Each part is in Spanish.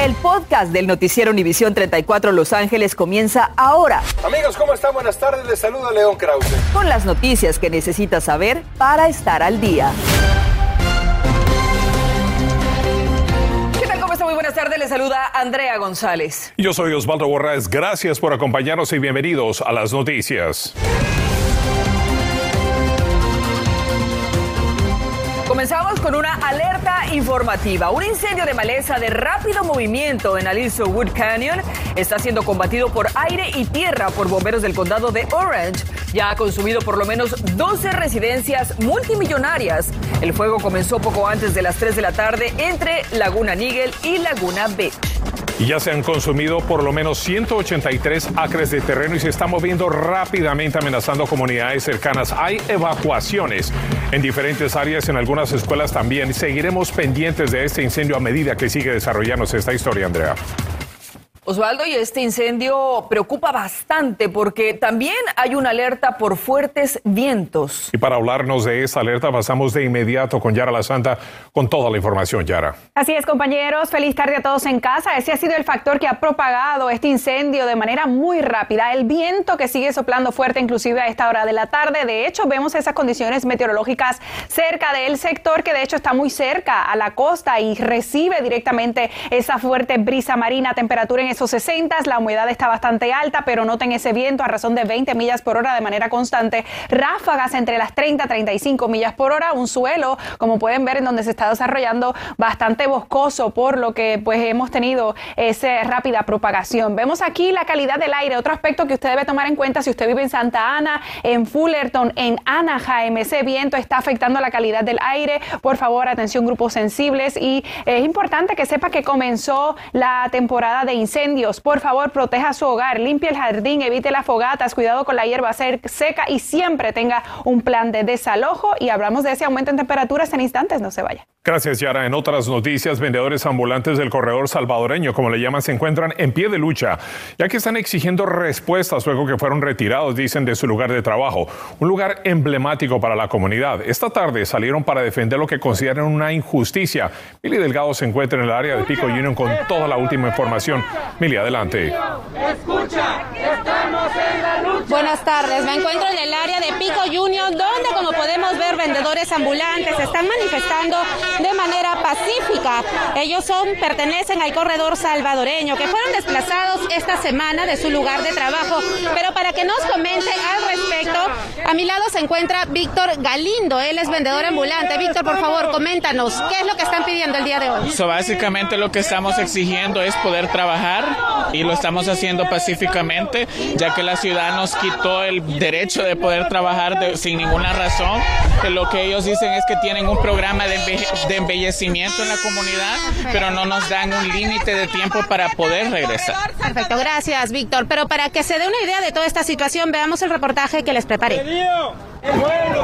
El podcast del noticiero Univisión 34 Los Ángeles comienza ahora. Amigos, ¿cómo están? Buenas tardes. Les saluda León Krause. Con las noticias que necesitas saber para estar al día. ¿Qué tal? ¿Cómo está? Muy buenas tardes. Les saluda Andrea González. Yo soy Osvaldo Borraes. Gracias por acompañarnos y bienvenidos a las noticias. Comenzamos con una alerta informativa. Un incendio de maleza de rápido movimiento en Aliso Wood Canyon está siendo combatido por aire y tierra por bomberos del condado de Orange. Ya ha consumido por lo menos 12 residencias multimillonarias. El fuego comenzó poco antes de las 3 de la tarde entre Laguna Niguel y Laguna Beach. Y ya se han consumido por lo menos 183 acres de terreno y se está moviendo rápidamente amenazando comunidades cercanas. Hay evacuaciones en diferentes áreas, en algunas escuelas también. Seguiremos pendientes de este incendio a medida que sigue desarrollándose esta historia, Andrea. Osvaldo, y este incendio preocupa bastante porque también hay una alerta por fuertes vientos. Y para hablarnos de esa alerta, pasamos de inmediato con Yara La Santa con toda la información, Yara. Así es, compañeros. Feliz tarde a todos en casa. Ese ha sido el factor que ha propagado este incendio de manera muy rápida. El viento que sigue soplando fuerte, inclusive a esta hora de la tarde. De hecho, vemos esas condiciones meteorológicas cerca del sector que de hecho está muy cerca a la costa y recibe directamente esa fuerte brisa marina, temperatura en esos 60, la humedad está bastante alta, pero noten ese viento a razón de 20 millas por hora de manera constante, ráfagas entre las 30 y 35 millas por hora, un suelo, como pueden ver, en donde se está desarrollando bastante boscoso, por lo que pues hemos tenido esa rápida propagación. Vemos aquí la calidad del aire, otro aspecto que usted debe tomar en cuenta si usted vive en Santa Ana, en Fullerton, en Anaheim, ese viento está afectando la calidad del aire. Por favor, atención grupos sensibles y es importante que sepa que comenzó la temporada de incendios Por favor, proteja su hogar, limpie el jardín, evite las fogatas, cuidado con la hierba seca y siempre tenga un plan de desalojo. Y hablamos de ese aumento en temperaturas en instantes, no se vaya. Gracias, Yara. En otras noticias, vendedores ambulantes del corredor salvadoreño, como le llaman, se encuentran en pie de lucha, ya que están exigiendo respuestas luego que fueron retirados, dicen, de su lugar de trabajo, un lugar emblemático para la comunidad. Esta tarde salieron para defender lo que consideran una injusticia. Billy Delgado se encuentra en el área de Pico Union con toda la última información. Mili, adelante. Escucha, estamos en la lucha. Buenas tardes, me encuentro en el área de Pico Union, donde como podemos ver vendedores ambulantes están manifestando de manera pacífica. Ellos son, pertenecen al corredor salvadoreño, que fueron desplazados esta semana de su lugar de trabajo. Pero para que nos comente al respecto, a mi lado se encuentra Víctor Galindo, él es vendedor ambulante. Víctor, por favor, coméntanos, ¿qué es lo que están pidiendo el día de hoy? So, básicamente lo que estamos exigiendo es poder trabajar y lo estamos haciendo pacíficamente, ya que la ciudad nos quitó el derecho de poder trabajar de, sin ninguna razón. Que lo que ellos dicen es que tienen un programa de, de embellecimiento en la comunidad, pero no nos dan un límite de tiempo para poder regresar. Perfecto, gracias Víctor. Pero para que se dé una idea de toda esta situación, veamos el reportaje que les preparé.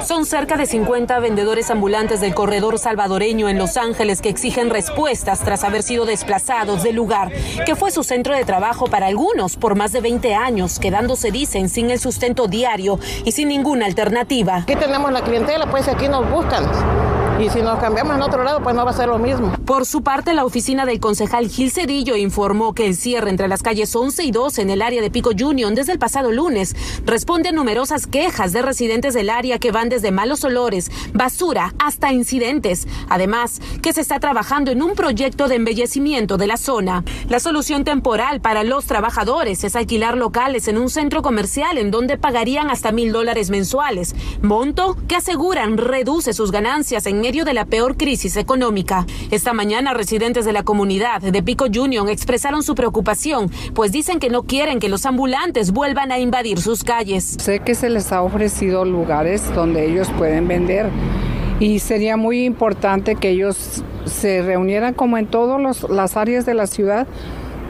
Son cerca de 50 vendedores ambulantes del corredor salvadoreño en Los Ángeles que exigen respuestas tras haber sido desplazados del lugar, que fue su centro de trabajo para algunos por más de 20 años, quedándose, dicen, sin el sustento diario y sin ninguna alternativa. Aquí tenemos la clientela, pues aquí nos buscan. Y si nos cambiamos en otro lado, pues no va a ser lo mismo. Por su parte, la oficina del concejal Gil Cedillo informó que el cierre entre las calles 11 y 12 en el área de Pico Union desde el pasado lunes responde a numerosas quejas de residentes del área que van desde malos olores, basura hasta incidentes. Además, que se está trabajando en un proyecto de embellecimiento de la zona. La solución temporal para los trabajadores es alquilar locales en un centro comercial en donde pagarían hasta mil dólares mensuales, monto que aseguran reduce sus ganancias en medio de la peor crisis económica. Esta mañana, residentes de la comunidad de Pico Union expresaron su preocupación, pues dicen que no quieren que los ambulantes vuelvan a invadir sus calles. Sé que se les ha ofrecido lugares donde ellos pueden vender y sería muy importante que ellos se reunieran como en todas las áreas de la ciudad,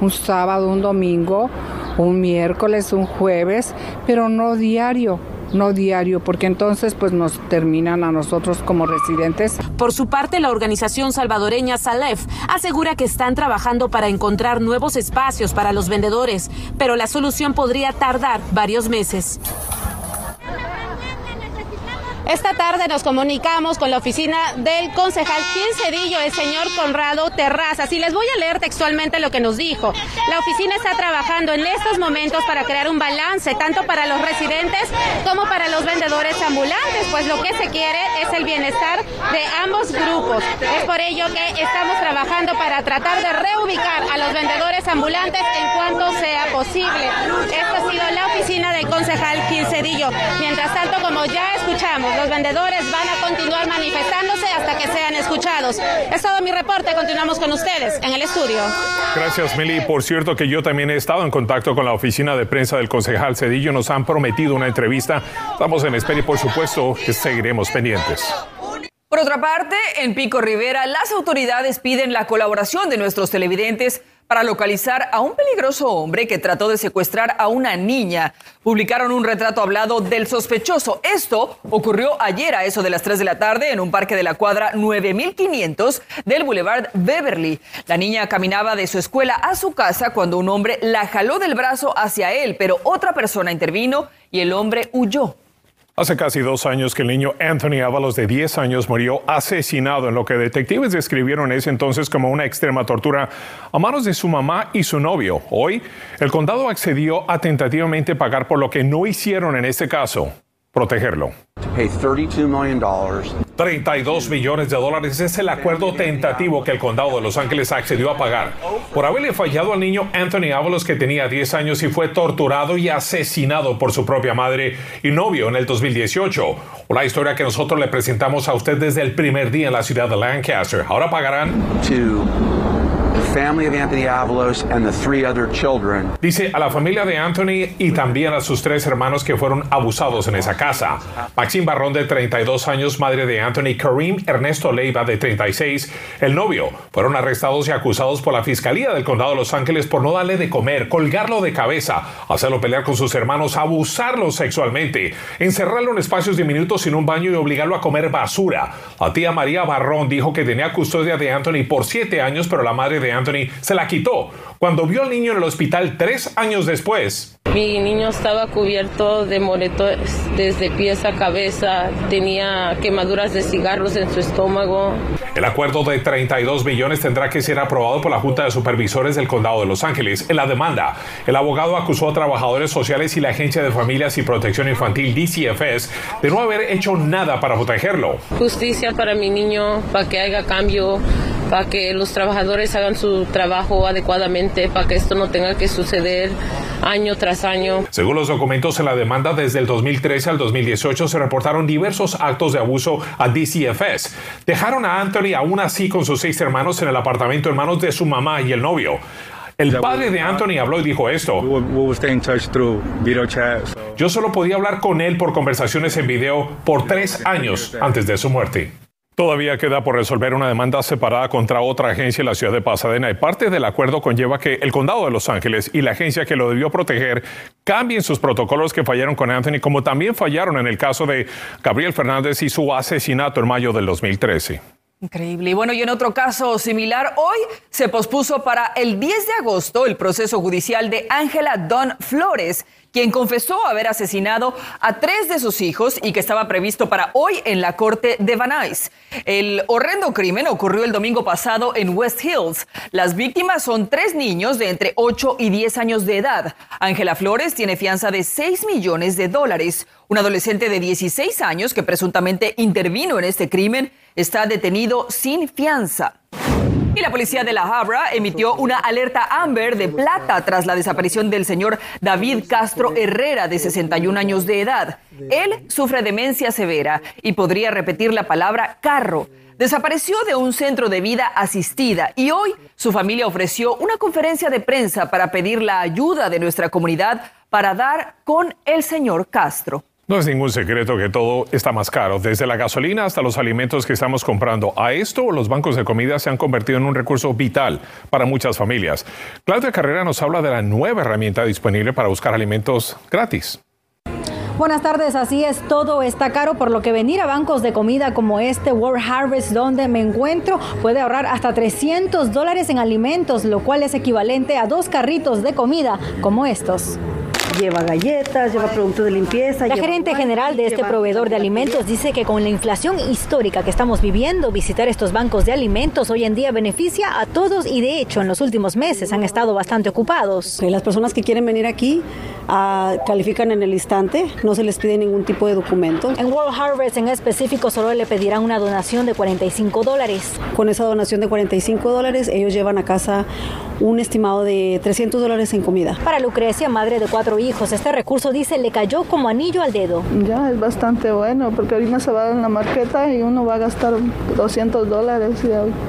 un sábado, un domingo, un miércoles, un jueves, pero no diario no diario, porque entonces pues nos terminan a nosotros como residentes. Por su parte, la organización salvadoreña Salef asegura que están trabajando para encontrar nuevos espacios para los vendedores, pero la solución podría tardar varios meses. Esta tarde nos comunicamos con la oficina del concejal Gil Cedillo, el señor Conrado Terrazas, y les voy a leer textualmente lo que nos dijo. La oficina está trabajando en estos momentos para crear un balance, tanto para los residentes como para los vendedores ambulantes, pues lo que se quiere es el bienestar de ambos grupos. Es por ello que estamos trabajando para tratar de reubicar a los vendedores ambulantes en cuanto sea posible. Esta ha sido la oficina del concejal Gil Cedillo. Mientras tanto, como ya escuchamos, los vendedores van a continuar manifestándose hasta que sean escuchados. Es todo mi reporte. Continuamos con ustedes en el estudio. Gracias, Meli. Por cierto que yo también he estado en contacto con la oficina de prensa del concejal Cedillo. Nos han prometido una entrevista. Estamos en espera y, por supuesto, que seguiremos pendientes. Por otra parte, en Pico Rivera, las autoridades piden la colaboración de nuestros televidentes para localizar a un peligroso hombre que trató de secuestrar a una niña. Publicaron un retrato hablado del sospechoso. Esto ocurrió ayer a eso de las 3 de la tarde en un parque de la cuadra 9500 del Boulevard Beverly. La niña caminaba de su escuela a su casa cuando un hombre la jaló del brazo hacia él, pero otra persona intervino y el hombre huyó. Hace casi dos años que el niño Anthony Ábalos de 10 años murió asesinado en lo que detectives describieron ese entonces como una extrema tortura a manos de su mamá y su novio. Hoy, el condado accedió a tentativamente pagar por lo que no hicieron en este caso, protegerlo. 32 millones de dólares es el acuerdo tentativo que el condado de Los Ángeles accedió a pagar por haberle fallado al niño Anthony Ábalos que tenía 10 años y fue torturado y asesinado por su propia madre y novio en el 2018. La historia que nosotros le presentamos a usted desde el primer día en la ciudad de Lancaster. Ahora pagarán Dice a la familia de Anthony y también a sus tres hermanos que fueron abusados en esa casa. Maxine Barrón de 32 años, madre de Anthony, Kareem Ernesto Leiva de 36, el novio, fueron arrestados y acusados por la Fiscalía del Condado de Los Ángeles por no darle de comer, colgarlo de cabeza, hacerlo pelear con sus hermanos, abusarlo sexualmente, encerrarlo en espacios diminutos sin un baño y obligarlo a comer basura. La tía María Barrón dijo que tenía custodia de Anthony por siete años, pero la madre de Anthony se la quitó cuando vio al niño en el hospital tres años después. Mi niño estaba cubierto de moretones desde pies a cabeza, tenía quemaduras de cigarros en su estómago. El acuerdo de 32 millones tendrá que ser aprobado por la Junta de Supervisores del Condado de Los Ángeles. En la demanda, el abogado acusó a trabajadores sociales y la Agencia de Familias y Protección Infantil DCFS de no haber hecho nada para protegerlo. Justicia para mi niño, para que haya cambio, para que los trabajadores hagan su trabajo adecuadamente, para que esto no tenga que suceder año tras año. Según los documentos en la demanda, desde el 2013 al 2018 se reportaron diversos actos de abuso a DCFS. Dejaron a Anthony aún así con sus seis hermanos en el apartamento en manos de su mamá y el novio. El padre de Anthony habló y dijo esto. Yo solo podía hablar con él por conversaciones en video por tres años antes de su muerte. Todavía queda por resolver una demanda separada contra otra agencia en la ciudad de Pasadena y parte del acuerdo conlleva que el condado de Los Ángeles y la agencia que lo debió proteger cambien sus protocolos que fallaron con Anthony, como también fallaron en el caso de Gabriel Fernández y su asesinato en mayo del 2013. Increíble. Y bueno, y en otro caso similar, hoy se pospuso para el 10 de agosto el proceso judicial de Ángela Don Flores, quien confesó haber asesinado a tres de sus hijos y que estaba previsto para hoy en la corte de Van Nuys. El horrendo crimen ocurrió el domingo pasado en West Hills. Las víctimas son tres niños de entre 8 y 10 años de edad. Ángela Flores tiene fianza de 6 millones de dólares. Un adolescente de 16 años que presuntamente intervino en este crimen está detenido sin fianza. Y la policía de La Habra emitió una alerta Amber de plata tras la desaparición del señor David Castro Herrera, de 61 años de edad. Él sufre demencia severa y podría repetir la palabra carro. Desapareció de un centro de vida asistida y hoy su familia ofreció una conferencia de prensa para pedir la ayuda de nuestra comunidad para dar con el señor Castro. No es ningún secreto que todo está más caro, desde la gasolina hasta los alimentos que estamos comprando. A esto, los bancos de comida se han convertido en un recurso vital para muchas familias. Claudia Carrera nos habla de la nueva herramienta disponible para buscar alimentos gratis. Buenas tardes, así es, todo está caro, por lo que venir a bancos de comida como este World Harvest donde me encuentro puede ahorrar hasta 300 dólares en alimentos, lo cual es equivalente a dos carritos de comida como estos. Lleva galletas, lleva productos de limpieza. La gerente general de este proveedor de alimentos dice que con la inflación histórica que estamos viviendo, visitar estos bancos de alimentos hoy en día beneficia a todos y de hecho en los últimos meses han estado bastante ocupados. Las personas que quieren venir aquí uh, califican en el instante, no se les pide ningún tipo de documento. En World Harvest en específico solo le pedirán una donación de 45 dólares. Con esa donación de 45 dólares ellos llevan a casa un estimado de 300 dólares en comida. Para Lucrecia, madre de cuatro hijos, este recurso dice le cayó como anillo al dedo. Ya es bastante bueno porque ahorita se va en la marqueta y uno va a gastar 200 dólares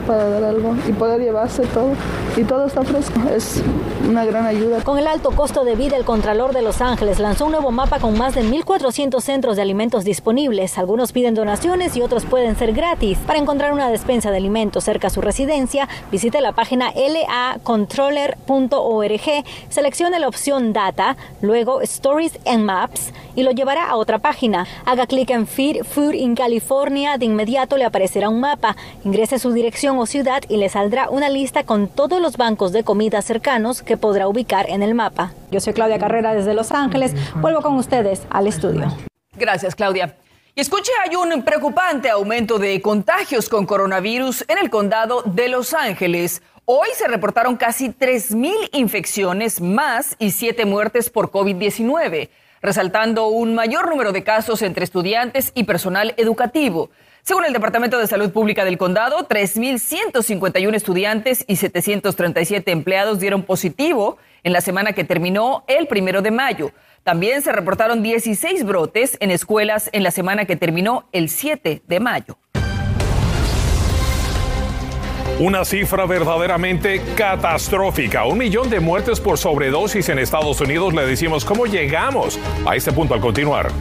para dar algo y poder llevarse todo. Y todo está fresco. Es una gran ayuda. Con el alto costo de vida, el Contralor de Los Ángeles lanzó un nuevo mapa con más de 1.400 centros de alimentos disponibles. Algunos piden donaciones y otros pueden ser gratis. Para encontrar una despensa de alimentos cerca a su residencia, visite la página lacontroller.org, seleccione la opción Data, luego Stories and Maps y lo llevará a otra página. Haga clic en Feed Food in California, de inmediato le aparecerá un mapa. Ingrese su dirección o ciudad y le saldrá una lista con todos los bancos de comida cercanos que podrá ubicar en el mapa. Yo soy Claudia Carrera desde Los Ángeles. Vuelvo con ustedes al estudio. Gracias, Claudia. Y escuche, hay un preocupante aumento de contagios con coronavirus en el condado de Los Ángeles. Hoy se reportaron casi 3.000 infecciones más y 7 muertes por COVID-19, resaltando un mayor número de casos entre estudiantes y personal educativo. Según el Departamento de Salud Pública del Condado, 3.151 estudiantes y 737 empleados dieron positivo en la semana que terminó el primero de mayo. También se reportaron 16 brotes en escuelas en la semana que terminó el 7 de mayo. Una cifra verdaderamente catastrófica. Un millón de muertes por sobredosis en Estados Unidos. Le decimos cómo llegamos a este punto al continuar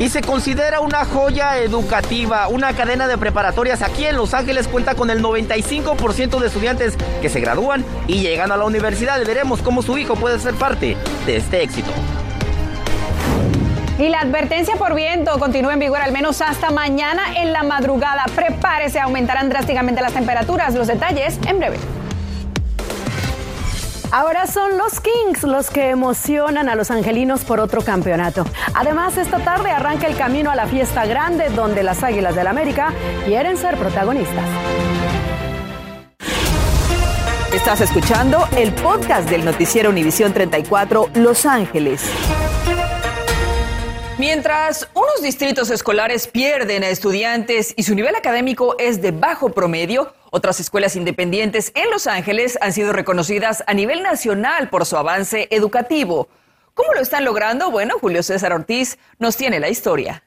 y se considera una joya educativa. Una cadena de preparatorias aquí en Los Ángeles cuenta con el 95% de estudiantes que se gradúan y llegan a la universidad. Veremos cómo su hijo puede ser parte de este éxito. Y la advertencia por viento continúa en vigor al menos hasta mañana en la madrugada. Prepárese, aumentarán drásticamente las temperaturas. Los detalles en breve. Ahora son los Kings los que emocionan a los angelinos por otro campeonato. Además, esta tarde arranca el camino a la fiesta grande donde las Águilas del América quieren ser protagonistas. Estás escuchando el podcast del noticiero Univisión 34 Los Ángeles. Mientras unos distritos escolares pierden a estudiantes y su nivel académico es de bajo promedio, otras escuelas independientes en Los Ángeles han sido reconocidas a nivel nacional por su avance educativo. ¿Cómo lo están logrando? Bueno, Julio César Ortiz nos tiene la historia.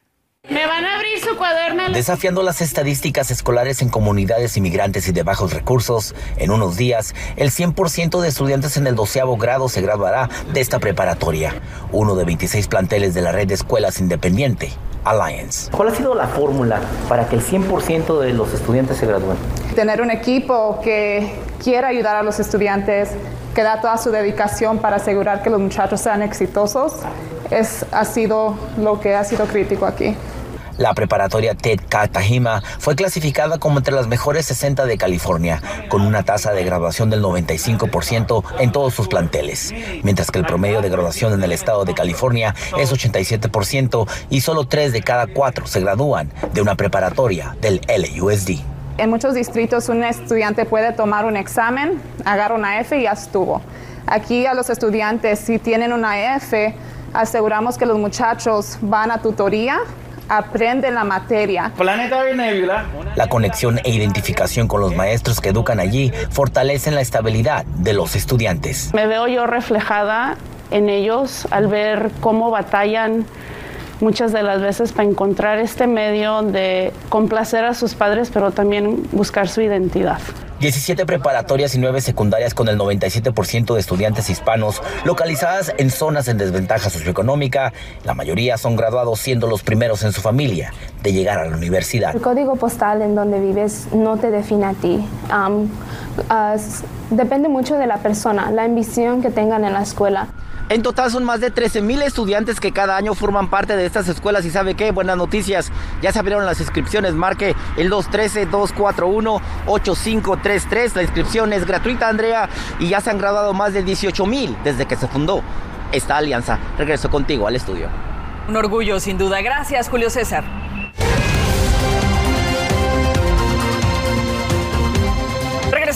Me van a abrir su cuaderno. Desafiando las estadísticas escolares en comunidades inmigrantes y de bajos recursos, en unos días, el 100% de estudiantes en el doceavo grado se graduará de esta preparatoria, uno de 26 planteles de la red de escuelas independiente, Alliance. ¿Cuál ha sido la fórmula para que el 100% de los estudiantes se gradúen? Tener un equipo que quiera ayudar a los estudiantes, que da toda su dedicación para asegurar que los muchachos sean exitosos, es, ha sido lo que ha sido crítico aquí. La preparatoria Ted Katajima fue clasificada como entre las mejores 60 de California, con una tasa de graduación del 95% en todos sus planteles, mientras que el promedio de graduación en el estado de California es 87% y solo 3 de cada 4 se gradúan de una preparatoria del LUSD. En muchos distritos un estudiante puede tomar un examen, agarra una F y ya estuvo. Aquí a los estudiantes, si tienen una F, aseguramos que los muchachos van a tutoría aprenden la materia. La conexión e identificación con los maestros que educan allí fortalecen la estabilidad de los estudiantes. Me veo yo reflejada en ellos al ver cómo batallan muchas de las veces para encontrar este medio de complacer a sus padres, pero también buscar su identidad. 17 preparatorias y 9 secundarias con el 97% de estudiantes hispanos localizadas en zonas en desventaja socioeconómica. La mayoría son graduados siendo los primeros en su familia de llegar a la universidad. El código postal en donde vives no te define a ti. depende mucho de la persona, la ambición que tengan en la escuela. En total son más de 13 mil estudiantes que cada año forman parte de estas escuelas y sabe qué, buenas noticias, ya se abrieron las inscripciones, marque el 213-241-8533, la inscripción es gratuita Andrea y ya se han graduado más de 18 mil desde que se fundó esta alianza. Regreso contigo al estudio. Un orgullo sin duda, gracias Julio César.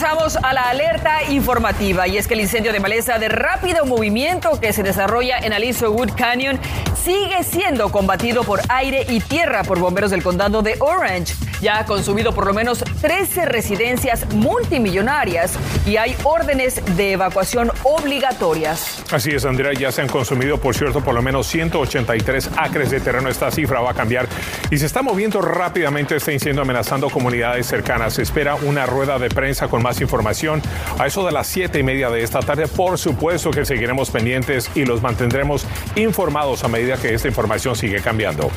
Regresamos a la alerta informativa y es que el incendio de maleza de rápido movimiento que se desarrolla en Aliso Wood Canyon sigue siendo combatido por aire y tierra por bomberos del condado de Orange. Ya ha consumido por lo menos 13 residencias multimillonarias y hay órdenes de evacuación obligatorias. Así es, Andrea, ya se han consumido, por cierto, por lo menos 183 acres de terreno. Esta cifra va a cambiar y se está moviendo rápidamente este incendio amenazando comunidades cercanas. Se espera una rueda de prensa con más información a eso de las siete y media de esta tarde. Por supuesto que seguiremos pendientes y los mantendremos informados a medida que esta información sigue cambiando.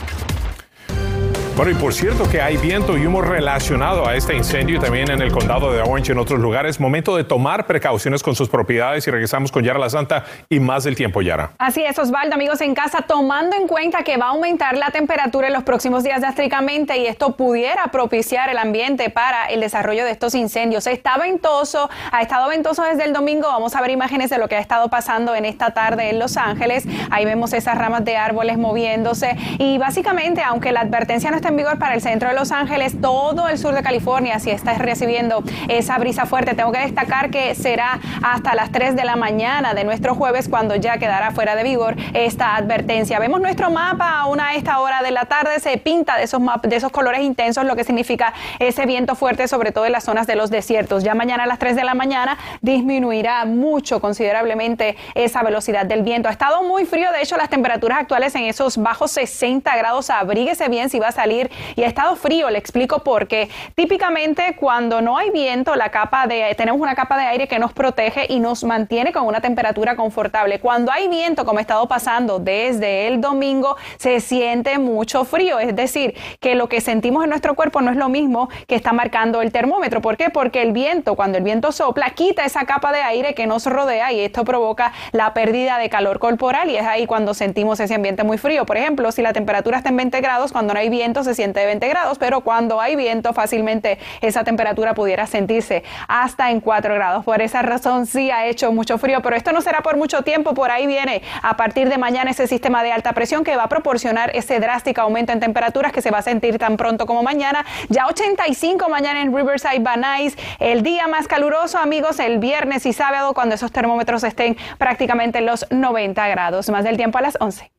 Bueno, y por cierto que hay viento y humo relacionado a este incendio y también en el condado de Orange y en otros lugares. Momento de tomar precauciones con sus propiedades y regresamos con Yara La Santa y más del tiempo, Yara. Así es, Osvaldo, amigos en casa, tomando en cuenta que va a aumentar la temperatura en los próximos días drásticamente y esto pudiera propiciar el ambiente para el desarrollo de estos incendios. Está ventoso, ha estado ventoso desde el domingo. Vamos a ver imágenes de lo que ha estado pasando en esta tarde en Los Ángeles. Ahí vemos esas ramas de árboles moviéndose y básicamente, aunque la advertencia no en vigor para el centro de Los Ángeles, todo el sur de California, si está recibiendo esa brisa fuerte. Tengo que destacar que será hasta las 3 de la mañana de nuestro jueves cuando ya quedará fuera de vigor esta advertencia. Vemos nuestro mapa a una esta hora de la tarde, se pinta de esos, de esos colores intensos, lo que significa ese viento fuerte, sobre todo en las zonas de los desiertos. Ya mañana a las 3 de la mañana disminuirá mucho, considerablemente, esa velocidad del viento. Ha estado muy frío, de hecho, las temperaturas actuales en esos bajos 60 grados. Abríguese bien si va a salir y ha estado frío. Le explico por qué. Típicamente cuando no hay viento, la capa de, tenemos una capa de aire que nos protege y nos mantiene con una temperatura confortable. Cuando hay viento, como ha estado pasando desde el domingo, se siente mucho frío. Es decir, que lo que sentimos en nuestro cuerpo no es lo mismo que está marcando el termómetro. ¿Por qué? Porque el viento, cuando el viento sopla, quita esa capa de aire que nos rodea y esto provoca la pérdida de calor corporal y es ahí cuando sentimos ese ambiente muy frío. Por ejemplo, si la temperatura está en 20 grados, cuando no hay viento, se siente de 20 grados, pero cuando hay viento fácilmente esa temperatura pudiera sentirse hasta en 4 grados. Por esa razón sí ha hecho mucho frío, pero esto no será por mucho tiempo. Por ahí viene a partir de mañana ese sistema de alta presión que va a proporcionar ese drástico aumento en temperaturas que se va a sentir tan pronto como mañana. Ya 85 mañana en Riverside, Banais. El día más caluroso, amigos, el viernes y sábado cuando esos termómetros estén prácticamente en los 90 grados. Más del tiempo a las 11.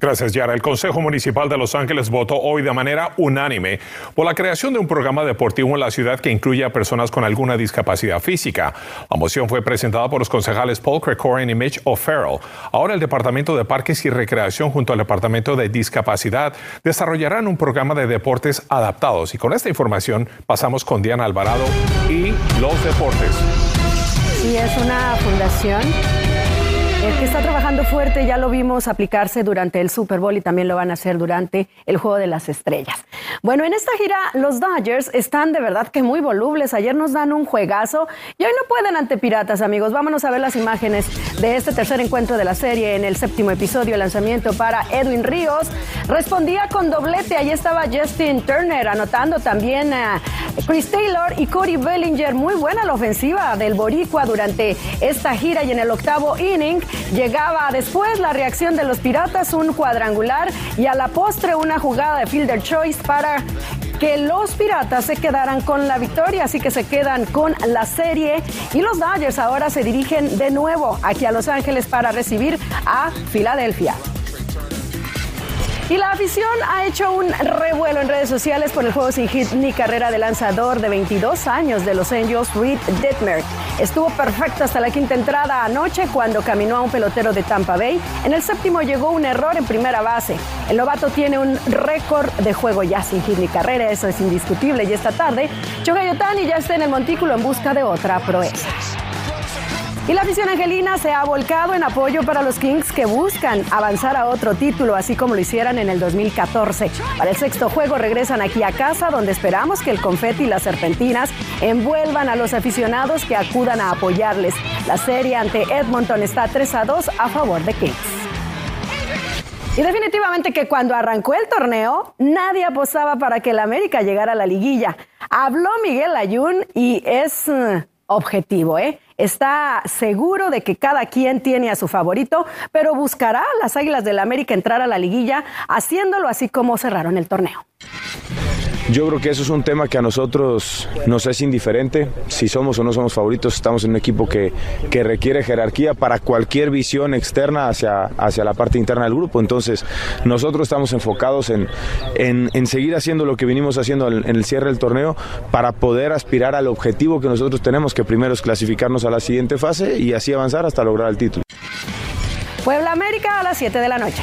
Gracias, Yara. El Consejo Municipal de Los Ángeles votó hoy de manera unánime por la creación de un programa deportivo en la ciudad que incluye a personas con alguna discapacidad física. La moción fue presentada por los concejales Paul Crecorin y Mitch O'Farrell. Ahora el Departamento de Parques y Recreación junto al Departamento de Discapacidad desarrollarán un programa de deportes adaptados. Y con esta información pasamos con Diana Alvarado y los deportes. Sí, es una fundación el que está trabajando fuerte ya lo vimos aplicarse durante el Super Bowl y también lo van a hacer durante el Juego de las Estrellas. Bueno, en esta gira los Dodgers están de verdad que muy volubles. Ayer nos dan un juegazo y hoy no pueden ante Piratas, amigos. Vámonos a ver las imágenes de este tercer encuentro de la serie en el séptimo episodio, lanzamiento para Edwin Ríos. Respondía con doblete. Ahí estaba Justin Turner anotando también a Chris Taylor y Cody Bellinger. Muy buena la ofensiva del Boricua durante esta gira y en el octavo inning Llegaba después la reacción de los Piratas, un cuadrangular y a la postre una jugada de fielder choice para que los Piratas se quedaran con la victoria, así que se quedan con la serie y los Dodgers ahora se dirigen de nuevo aquí a Los Ángeles para recibir a Filadelfia. Y la afición ha hecho un revuelo en redes sociales por el juego sin hit ni carrera de lanzador de 22 años de los Angels, Reed Detmer. Estuvo perfecto hasta la quinta entrada anoche cuando caminó a un pelotero de Tampa Bay. En el séptimo llegó un error en primera base. El novato tiene un récord de juego ya sin hit ni carrera, eso es indiscutible. Y esta tarde, Shohei Otani ya está en el montículo en busca de otra proeza. Y la afición angelina se ha volcado en apoyo para los Kings que buscan avanzar a otro título, así como lo hicieran en el 2014. Para el sexto juego regresan aquí a casa, donde esperamos que el confeti y las serpentinas envuelvan a los aficionados que acudan a apoyarles. La serie ante Edmonton está 3 a 2 a favor de Kings. Y definitivamente que cuando arrancó el torneo, nadie apostaba para que el América llegara a la liguilla. Habló Miguel Ayun y es uh, objetivo, ¿eh? Está seguro de que cada quien tiene a su favorito, pero buscará a las Águilas del América entrar a la liguilla, haciéndolo así como cerraron el torneo. Yo creo que eso es un tema que a nosotros nos es indiferente. Si somos o no somos favoritos, estamos en un equipo que, que requiere jerarquía para cualquier visión externa hacia, hacia la parte interna del grupo. Entonces, nosotros estamos enfocados en, en, en seguir haciendo lo que vinimos haciendo en, en el cierre del torneo para poder aspirar al objetivo que nosotros tenemos, que primero es clasificarnos a la siguiente fase y así avanzar hasta lograr el título. Puebla América a las 7 de la noche.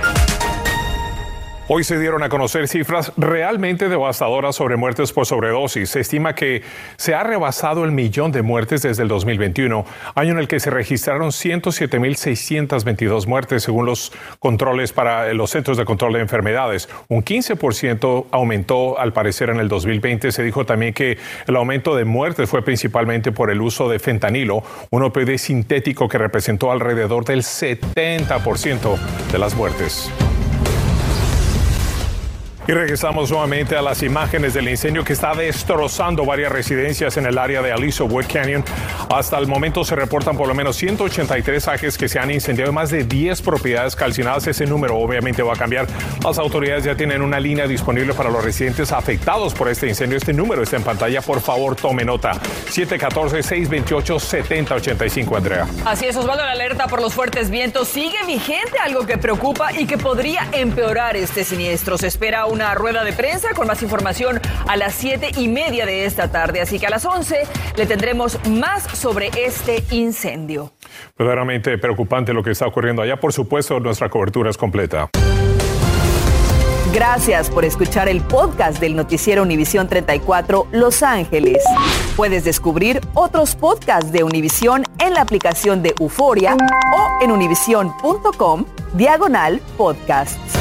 Hoy se dieron a conocer cifras realmente devastadoras sobre muertes por sobredosis. Se estima que se ha rebasado el millón de muertes desde el 2021, año en el que se registraron 107.622 muertes según los controles para los centros de control de enfermedades. Un 15% aumentó al parecer en el 2020. Se dijo también que el aumento de muertes fue principalmente por el uso de fentanilo, un opioide sintético que representó alrededor del 70% de las muertes. Y regresamos nuevamente a las imágenes del incendio que está destrozando varias residencias en el área de Aliso Wood Canyon. Hasta el momento se reportan por lo menos 183 ajes que se han incendiado y más de 10 propiedades calcinadas. Ese número obviamente va a cambiar. Las autoridades ya tienen una línea disponible para los residentes afectados por este incendio. Este número está en pantalla. Por favor, tome nota. 714-628-7085, Andrea. Así es, Osvaldo, la alerta por los fuertes vientos sigue vigente, algo que preocupa y que podría empeorar este siniestro. Se espera una rueda de prensa con más información a las siete y media de esta tarde. Así que a las 11 le tendremos más sobre este incendio. Verdaderamente preocupante lo que está ocurriendo allá. Por supuesto, nuestra cobertura es completa. Gracias por escuchar el podcast del noticiero Univisión 34 Los Ángeles. Puedes descubrir otros podcasts de Univisión en la aplicación de Euforia o en univision.com diagonal podcasts.